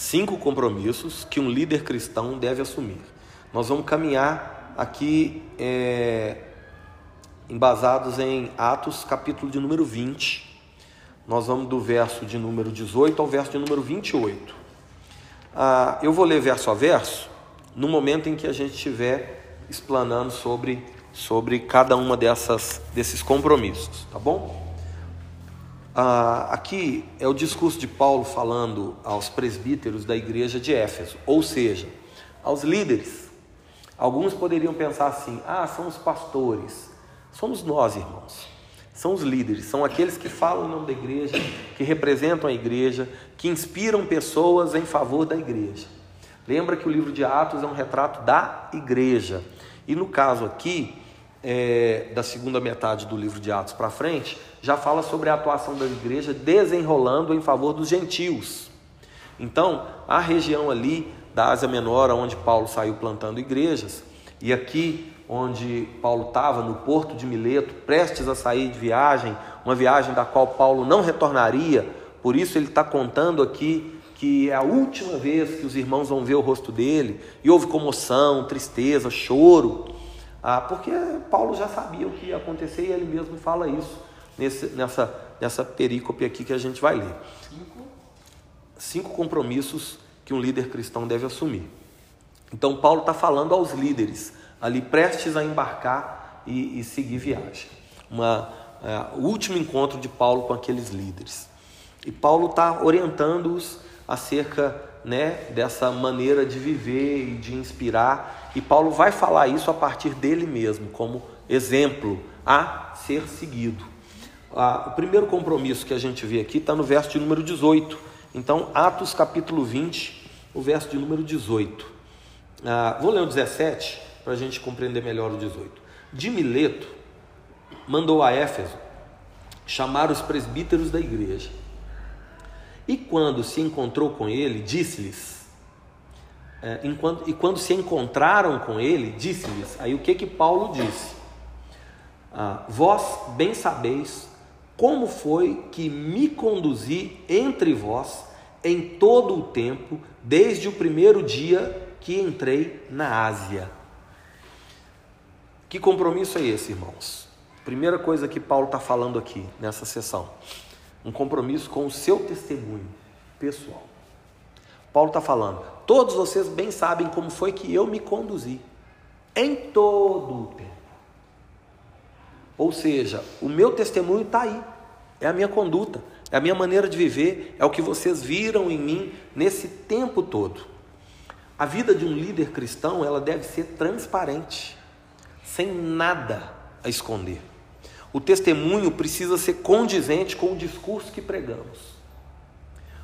cinco compromissos que um líder cristão deve assumir. Nós vamos caminhar aqui é, embasados em Atos, capítulo de número 20. Nós vamos do verso de número 18 ao verso de número 28. Ah, eu vou ler verso a verso no momento em que a gente estiver explanando sobre, sobre cada uma dessas, desses compromissos, tá bom? Ah, aqui é o discurso de Paulo falando aos presbíteros da igreja de Éfeso, ou seja, aos líderes. Alguns poderiam pensar assim: ah, são os pastores. Somos nós, irmãos. São os líderes, são aqueles que falam em nome da igreja, que representam a igreja, que inspiram pessoas em favor da igreja. Lembra que o livro de Atos é um retrato da igreja. E no caso aqui, é, da segunda metade do livro de Atos para frente, já fala sobre a atuação da igreja desenrolando em favor dos gentios. Então, a região ali da Ásia Menor, onde Paulo saiu plantando igrejas, e aqui onde Paulo estava, no porto de Mileto, prestes a sair de viagem, uma viagem da qual Paulo não retornaria, por isso ele está contando aqui que é a última vez que os irmãos vão ver o rosto dele, e houve comoção, tristeza, choro, ah, porque Paulo já sabia o que ia acontecer e ele mesmo fala isso nesse, nessa, nessa perícope aqui que a gente vai ler. Cinco. Cinco compromissos que um líder cristão deve assumir. Então, Paulo está falando aos líderes, ali prestes a embarcar e, e seguir viagem. Uma, é, o último encontro de Paulo com aqueles líderes. E Paulo está orientando-os acerca né, dessa maneira de viver e de inspirar. E Paulo vai falar isso a partir dele mesmo, como exemplo a ser seguido. O primeiro compromisso que a gente vê aqui está no verso de número 18. Então, Atos capítulo 20, o verso de número 18. Ah, vou ler o 17 para a gente compreender melhor o 18. De Mileto mandou a Éfeso chamar os presbíteros da igreja. E quando se encontrou com ele, disse-lhes, é, enquanto, e quando se encontraram com ele, disse-lhes, aí o que que Paulo disse? Ah, vós bem sabeis como foi que me conduzi entre vós em todo o tempo, desde o primeiro dia que entrei na Ásia. Que compromisso é esse, irmãos? Primeira coisa que Paulo está falando aqui nessa sessão: um compromisso com o seu testemunho pessoal. Paulo está falando, todos vocês bem sabem como foi que eu me conduzi em todo o tempo. Ou seja, o meu testemunho está aí, é a minha conduta, é a minha maneira de viver, é o que vocês viram em mim nesse tempo todo. A vida de um líder cristão, ela deve ser transparente, sem nada a esconder. O testemunho precisa ser condizente com o discurso que pregamos.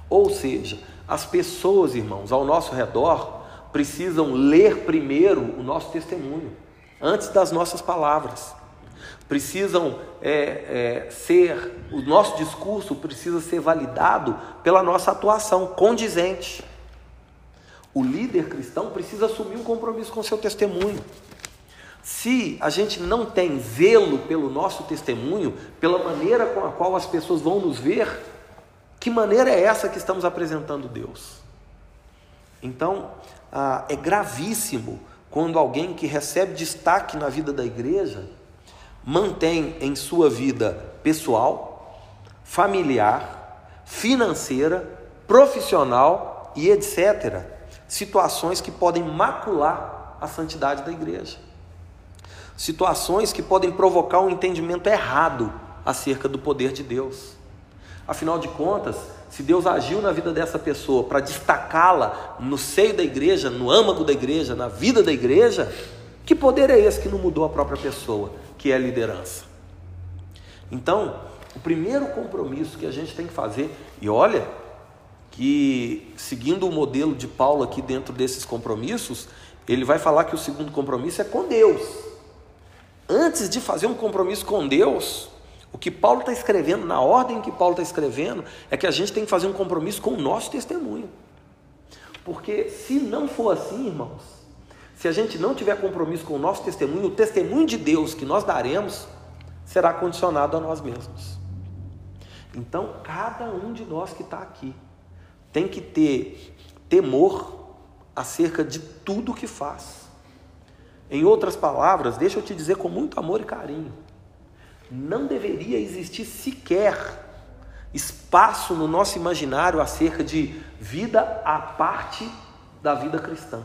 Ou seja, as pessoas, irmãos, ao nosso redor precisam ler primeiro o nosso testemunho, antes das nossas palavras. Precisam é, é, ser, o nosso discurso precisa ser validado pela nossa atuação condizente. O líder cristão precisa assumir um compromisso com seu testemunho. Se a gente não tem zelo pelo nosso testemunho, pela maneira com a qual as pessoas vão nos ver, que maneira é essa que estamos apresentando Deus? Então, ah, é gravíssimo quando alguém que recebe destaque na vida da igreja mantém em sua vida pessoal, familiar, financeira, profissional e etc. situações que podem macular a santidade da igreja situações que podem provocar um entendimento errado acerca do poder de Deus. Afinal de contas, se Deus agiu na vida dessa pessoa para destacá-la no seio da igreja, no âmago da igreja, na vida da igreja, que poder é esse que não mudou a própria pessoa, que é a liderança? Então, o primeiro compromisso que a gente tem que fazer, e olha que seguindo o modelo de Paulo aqui dentro desses compromissos, ele vai falar que o segundo compromisso é com Deus antes de fazer um compromisso com Deus, o que Paulo está escrevendo, na ordem que Paulo está escrevendo, é que a gente tem que fazer um compromisso com o nosso testemunho. Porque se não for assim, irmãos, se a gente não tiver compromisso com o nosso testemunho, o testemunho de Deus que nós daremos será condicionado a nós mesmos. Então, cada um de nós que está aqui tem que ter temor acerca de tudo que faz. Em outras palavras, deixa eu te dizer com muito amor e carinho, não deveria existir sequer espaço no nosso imaginário acerca de vida à parte da vida cristã.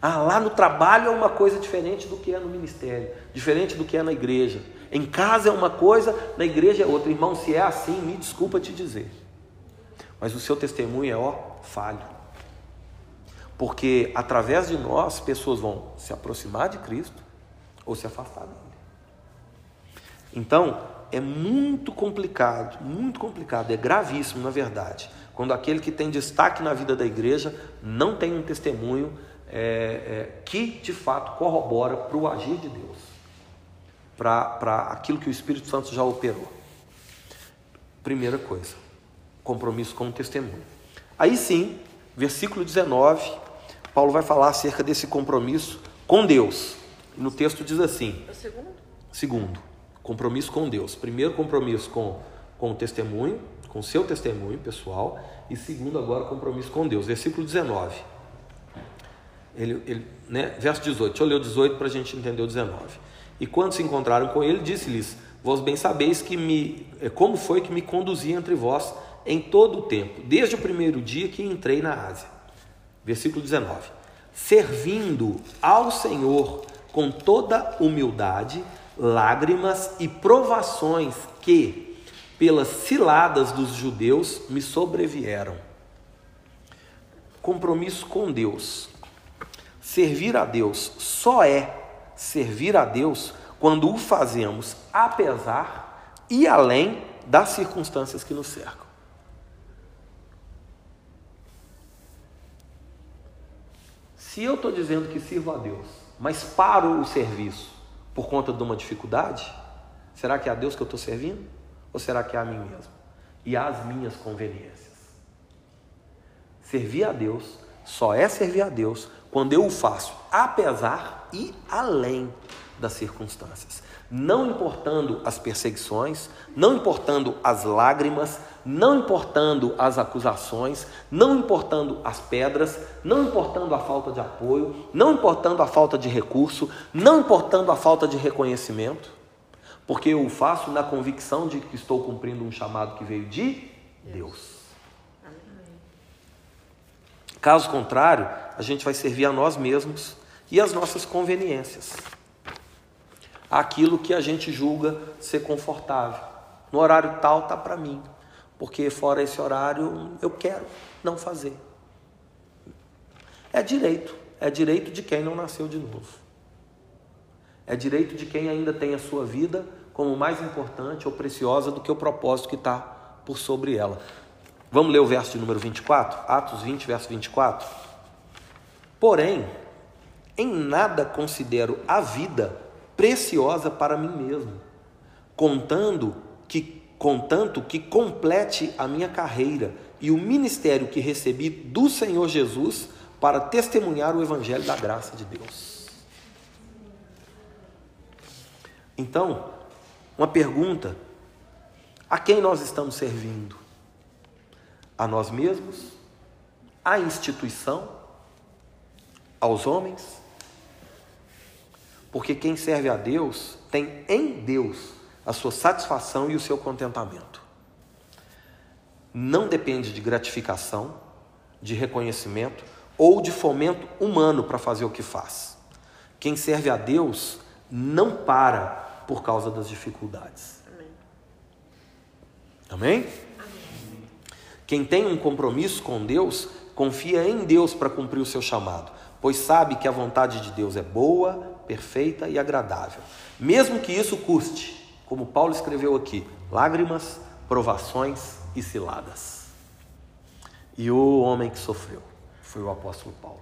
Ah, lá no trabalho é uma coisa diferente do que é no ministério, diferente do que é na igreja. Em casa é uma coisa, na igreja é outra. Irmão, se é assim, me desculpa te dizer. Mas o seu testemunho é, ó, falho. Porque através de nós, pessoas vão se aproximar de Cristo ou se afastar dele. Então, é muito complicado, muito complicado, é gravíssimo, na verdade, quando aquele que tem destaque na vida da igreja não tem um testemunho é, é, que de fato corrobora para o agir de Deus, para aquilo que o Espírito Santo já operou. Primeira coisa, compromisso com o testemunho. Aí sim, versículo 19, Paulo vai falar acerca desse compromisso com Deus. No texto diz assim: É o segundo? segundo, compromisso com Deus. Primeiro, compromisso com, com o testemunho, com o seu testemunho pessoal. E segundo, agora, compromisso com Deus. Versículo 19. Ele, ele, né? Verso 18, deixa eu ler o 18 para a gente entender o 19. E quando se encontraram com ele, disse-lhes: Vós bem sabeis que me, eh, como foi que me conduzi entre vós em todo o tempo, desde o primeiro dia que entrei na Ásia. Versículo 19: Servindo ao Senhor com toda humildade, lágrimas e provações que, pelas ciladas dos judeus, me sobrevieram. Compromisso com Deus. Servir a Deus só é servir a Deus quando o fazemos apesar e além das circunstâncias que nos cercam. Se eu estou dizendo que sirvo a Deus, mas paro o serviço por conta de uma dificuldade, será que é a Deus que eu estou servindo? Ou será que é a mim mesmo? E às minhas conveniências? Servir a Deus só é servir a Deus quando eu o faço apesar e além das circunstâncias. Não importando as perseguições, não importando as lágrimas, não importando as acusações, não importando as pedras, não importando a falta de apoio, não importando a falta de recurso, não importando a falta de reconhecimento, porque eu o faço na convicção de que estou cumprindo um chamado que veio de Deus. Caso contrário, a gente vai servir a nós mesmos e as nossas conveniências. Aquilo que a gente julga ser confortável. No horário tal tá para mim, porque fora esse horário eu quero não fazer. É direito, é direito de quem não nasceu de novo. É direito de quem ainda tem a sua vida como mais importante ou preciosa do que o propósito que está por sobre ela. Vamos ler o verso de número 24? Atos 20, verso 24. Porém, em nada considero a vida preciosa para mim mesmo, contando que contanto que complete a minha carreira e o ministério que recebi do Senhor Jesus para testemunhar o evangelho da graça de Deus. Então, uma pergunta: a quem nós estamos servindo? A nós mesmos? À instituição? Aos homens? Porque quem serve a Deus tem em Deus a sua satisfação e o seu contentamento. Não depende de gratificação, de reconhecimento ou de fomento humano para fazer o que faz. Quem serve a Deus não para por causa das dificuldades. Amém? Amém? Quem tem um compromisso com Deus, confia em Deus para cumprir o seu chamado, pois sabe que a vontade de Deus é boa, perfeita e agradável. Mesmo que isso custe, como Paulo escreveu aqui, lágrimas, provações e ciladas. E o homem que sofreu foi o apóstolo Paulo.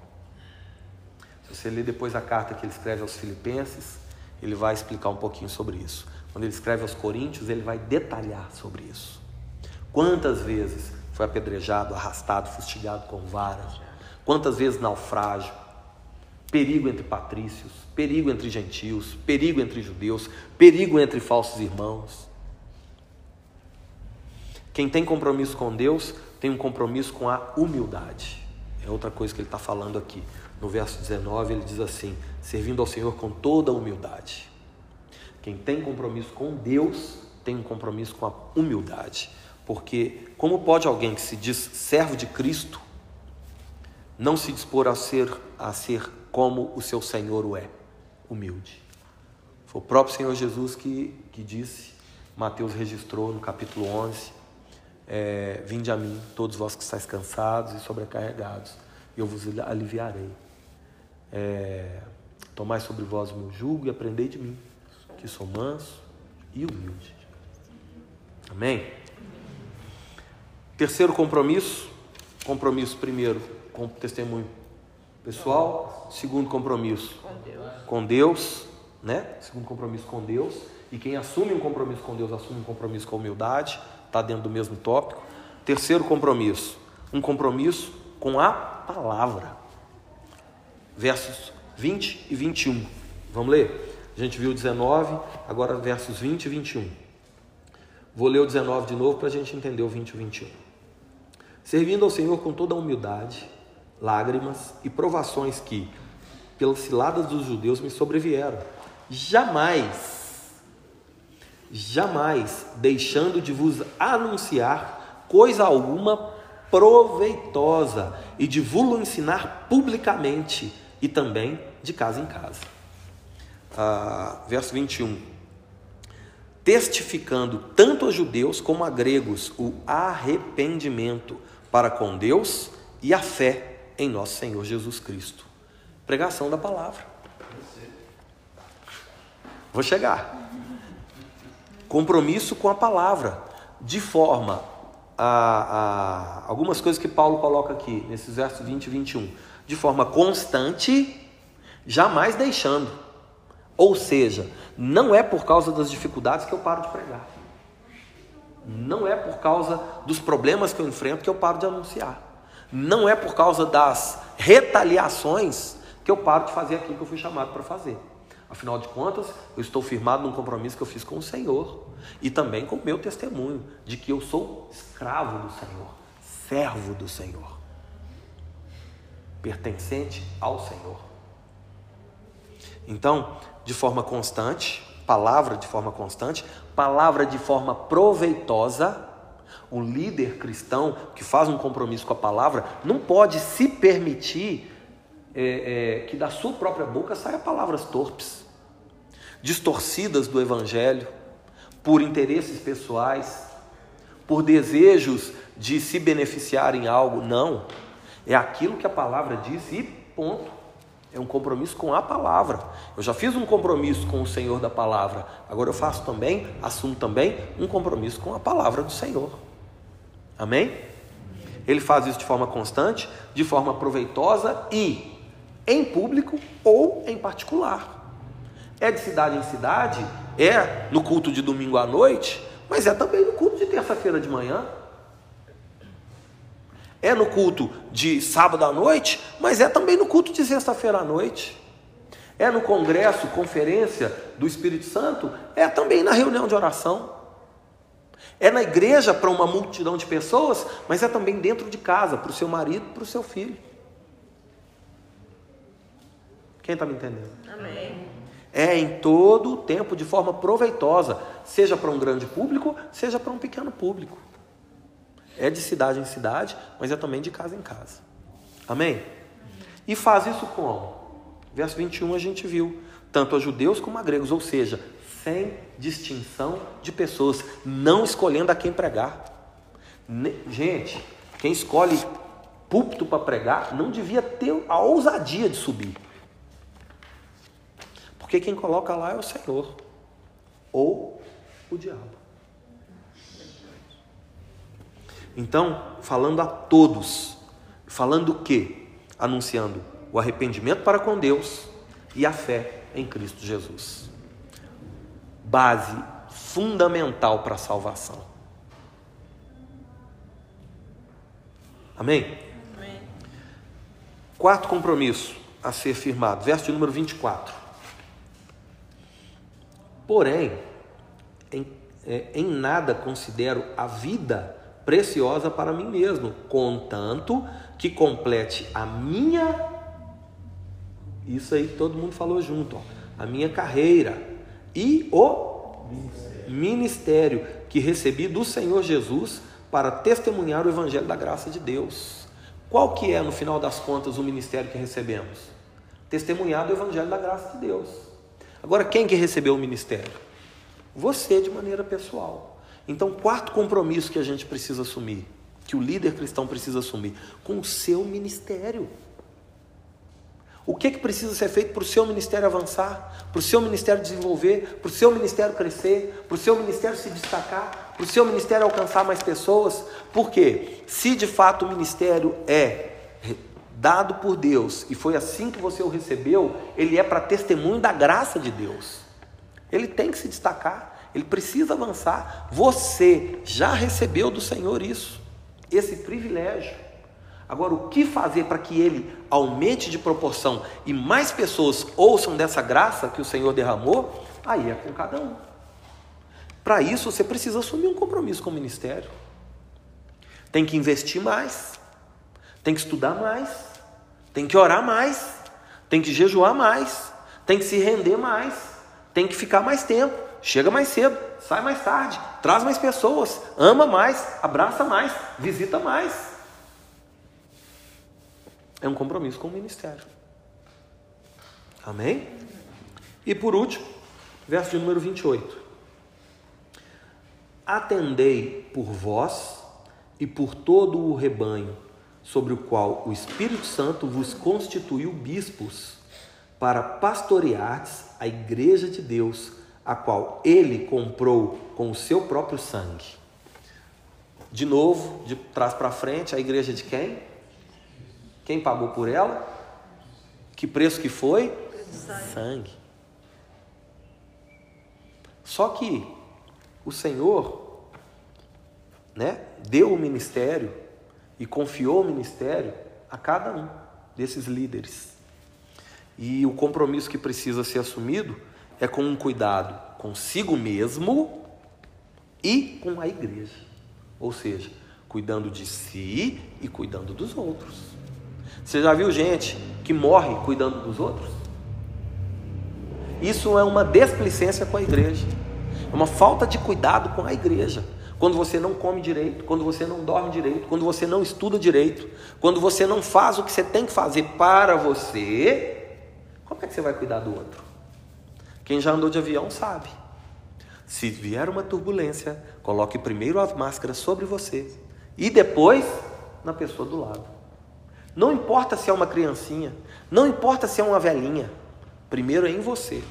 Se você ler depois a carta que ele escreve aos Filipenses, ele vai explicar um pouquinho sobre isso. Quando ele escreve aos Coríntios, ele vai detalhar sobre isso. Quantas vezes foi apedrejado, arrastado, fustigado com varas? Quantas vezes naufrágio? Perigo entre patrícios, perigo entre gentios, perigo entre judeus, perigo entre falsos irmãos. Quem tem compromisso com Deus tem um compromisso com a humildade. É outra coisa que ele está falando aqui. No verso 19, ele diz assim: servindo ao Senhor com toda humildade. Quem tem compromisso com Deus tem um compromisso com a humildade. Porque, como pode alguém que se diz servo de Cristo não se dispor a ser, a ser como o seu Senhor o é? Humilde. Foi o próprio Senhor Jesus que, que disse, Mateus registrou no capítulo 11: é, Vinde a mim, todos vós que estáis cansados e sobrecarregados, e eu vos aliviarei. É, Tomai sobre vós o meu jugo e aprendei de mim, que sou manso e humilde. Amém? Terceiro compromisso, compromisso primeiro com testemunho pessoal, segundo compromisso Com Deus. com Deus, né? Segundo compromisso com Deus. E quem assume um compromisso com Deus assume um compromisso com humildade, está dentro do mesmo tópico. Terceiro compromisso, um compromisso com a palavra. Versos 20 e 21. Vamos ler? A gente viu 19, agora versos 20 e 21. Vou ler o 19 de novo para a gente entender o 20 e 21. Servindo ao Senhor com toda a humildade, lágrimas e provações que, pelas ciladas dos judeus, me sobrevieram. Jamais, jamais deixando de vos anunciar coisa alguma proveitosa e de vos ensinar publicamente e também de casa em casa. Ah, verso 21. Testificando tanto a judeus como a gregos o arrependimento para com Deus e a fé em nosso Senhor Jesus Cristo. Pregação da palavra. Vou chegar. Compromisso com a palavra, de forma a, a, algumas coisas que Paulo coloca aqui, nesses versos 20 e 21, de forma constante, jamais deixando. Ou seja, não é por causa das dificuldades que eu paro de pregar. Não é por causa dos problemas que eu enfrento que eu paro de anunciar. Não é por causa das retaliações que eu paro de fazer aquilo que eu fui chamado para fazer. Afinal de contas, eu estou firmado num compromisso que eu fiz com o Senhor e também com o meu testemunho de que eu sou escravo do Senhor, servo do Senhor, pertencente ao Senhor. Então, de forma constante, palavra de forma constante, palavra de forma proveitosa. Um líder cristão que faz um compromisso com a palavra não pode se permitir é, é, que da sua própria boca saia palavras torpes, distorcidas do evangelho, por interesses pessoais, por desejos de se beneficiar em algo. Não. É aquilo que a palavra diz e ponto. É um compromisso com a palavra. Eu já fiz um compromisso com o Senhor da palavra. Agora eu faço também, assumo também um compromisso com a palavra do Senhor. Amém? Ele faz isso de forma constante, de forma proveitosa e em público ou em particular. É de cidade em cidade, é no culto de domingo à noite, mas é também no culto de terça-feira de manhã. É no culto de sábado à noite, mas é também no culto de sexta-feira à noite. É no congresso, conferência do Espírito Santo, é também na reunião de oração. É na igreja para uma multidão de pessoas, mas é também dentro de casa, para o seu marido, para o seu filho. Quem está me entendendo? Amém. É em todo o tempo, de forma proveitosa, seja para um grande público, seja para um pequeno público. É de cidade em cidade, mas é também de casa em casa. Amém? E faz isso como? Verso 21 a gente viu, tanto a judeus como a gregos, ou seja, sem distinção de pessoas, não escolhendo a quem pregar. Gente, quem escolhe púlpito para pregar não devia ter a ousadia de subir. Porque quem coloca lá é o Senhor ou o diabo. Então, falando a todos, falando o quê? Anunciando o arrependimento para com Deus e a fé em Cristo Jesus. Base fundamental para a salvação. Amém? Amém. Quarto compromisso a ser firmado, verso de número 24. Porém, em, é, em nada considero a vida preciosa para mim mesmo, contanto que complete a minha. Isso aí todo mundo falou junto, ó, a minha carreira e o ministério. ministério que recebi do Senhor Jesus para testemunhar o evangelho da graça de Deus. Qual que é, no final das contas, o ministério que recebemos? Testemunhar do evangelho da graça de Deus. Agora, quem que recebeu o ministério? Você, de maneira pessoal. Então, quarto compromisso que a gente precisa assumir, que o líder cristão precisa assumir, com o seu ministério. O que, que precisa ser feito para o seu ministério avançar, para o seu ministério desenvolver, para o seu ministério crescer, para o seu ministério se destacar, para o seu ministério alcançar mais pessoas? Porque se de fato o ministério é dado por Deus e foi assim que você o recebeu, ele é para testemunho da graça de Deus. Ele tem que se destacar, ele precisa avançar. Você já recebeu do Senhor isso, esse privilégio. Agora, o que fazer para que ele aumente de proporção e mais pessoas ouçam dessa graça que o Senhor derramou? Aí é com cada um. Para isso, você precisa assumir um compromisso com o ministério. Tem que investir mais, tem que estudar mais, tem que orar mais, tem que jejuar mais, tem que se render mais, tem que ficar mais tempo, chega mais cedo, sai mais tarde, traz mais pessoas, ama mais, abraça mais, visita mais. É um compromisso com o ministério. Amém? E por último, verso de número 28. Atendei por vós e por todo o rebanho, sobre o qual o Espírito Santo vos constituiu bispos, para pastoreardes a igreja de Deus, a qual ele comprou com o seu próprio sangue. De novo, de trás para frente, a igreja de quem? Quem pagou por ela? Que preço que foi? Sangue. Só que o Senhor, né, deu o ministério e confiou o ministério a cada um desses líderes. E o compromisso que precisa ser assumido é com um cuidado consigo mesmo e com a igreja. Ou seja, cuidando de si e cuidando dos outros. Você já viu gente que morre cuidando dos outros? Isso é uma desplicência com a igreja, é uma falta de cuidado com a igreja. Quando você não come direito, quando você não dorme direito, quando você não estuda direito, quando você não faz o que você tem que fazer para você, como é que você vai cuidar do outro? Quem já andou de avião sabe. Se vier uma turbulência, coloque primeiro as máscaras sobre você e depois na pessoa do lado. Não importa se é uma criancinha, não importa se é uma velhinha, primeiro é em você.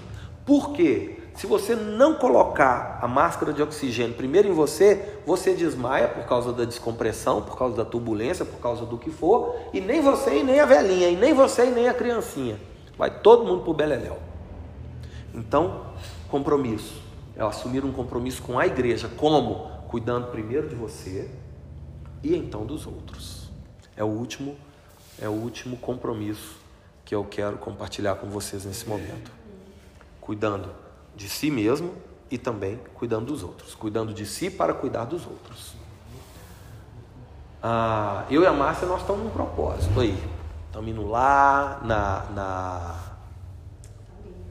Por quê? Se você não colocar a máscara de oxigênio primeiro em você, você desmaia por causa da descompressão, por causa da turbulência, por causa do que for, e nem você e nem a velhinha, e nem você e nem a criancinha. Vai todo mundo para o beleléu. Então, compromisso. É assumir um compromisso com a igreja. Como? Cuidando primeiro de você e então dos outros. É o último é o último compromisso que eu quero compartilhar com vocês nesse momento. Cuidando de si mesmo e também cuidando dos outros. Cuidando de si para cuidar dos outros. Ah, eu e a Márcia, nós estamos num propósito aí. Estamos indo lá na, na,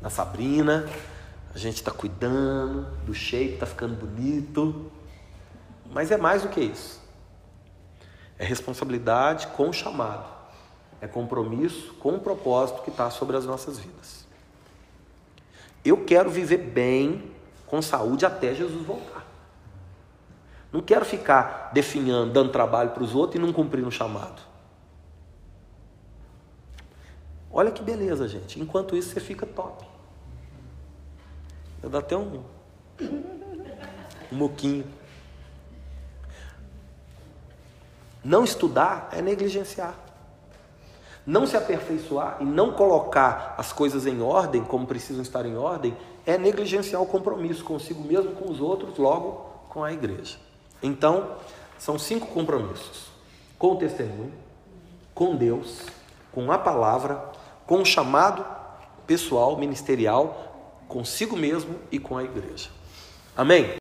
na Sabrina. A gente está cuidando do shape, está ficando bonito. Mas é mais do que isso. É responsabilidade com chamado é compromisso com o propósito que está sobre as nossas vidas. Eu quero viver bem, com saúde, até Jesus voltar. Não quero ficar definhando, dando trabalho para os outros e não cumprindo o chamado. Olha que beleza, gente. Enquanto isso, você fica top. Eu dou até um, um moquinho. Não estudar é negligenciar não se aperfeiçoar e não colocar as coisas em ordem, como precisam estar em ordem, é negligenciar o compromisso consigo mesmo, com os outros, logo com a igreja. Então, são cinco compromissos: com o testemunho, com Deus, com a palavra, com o chamado pessoal, ministerial, consigo mesmo e com a igreja. Amém?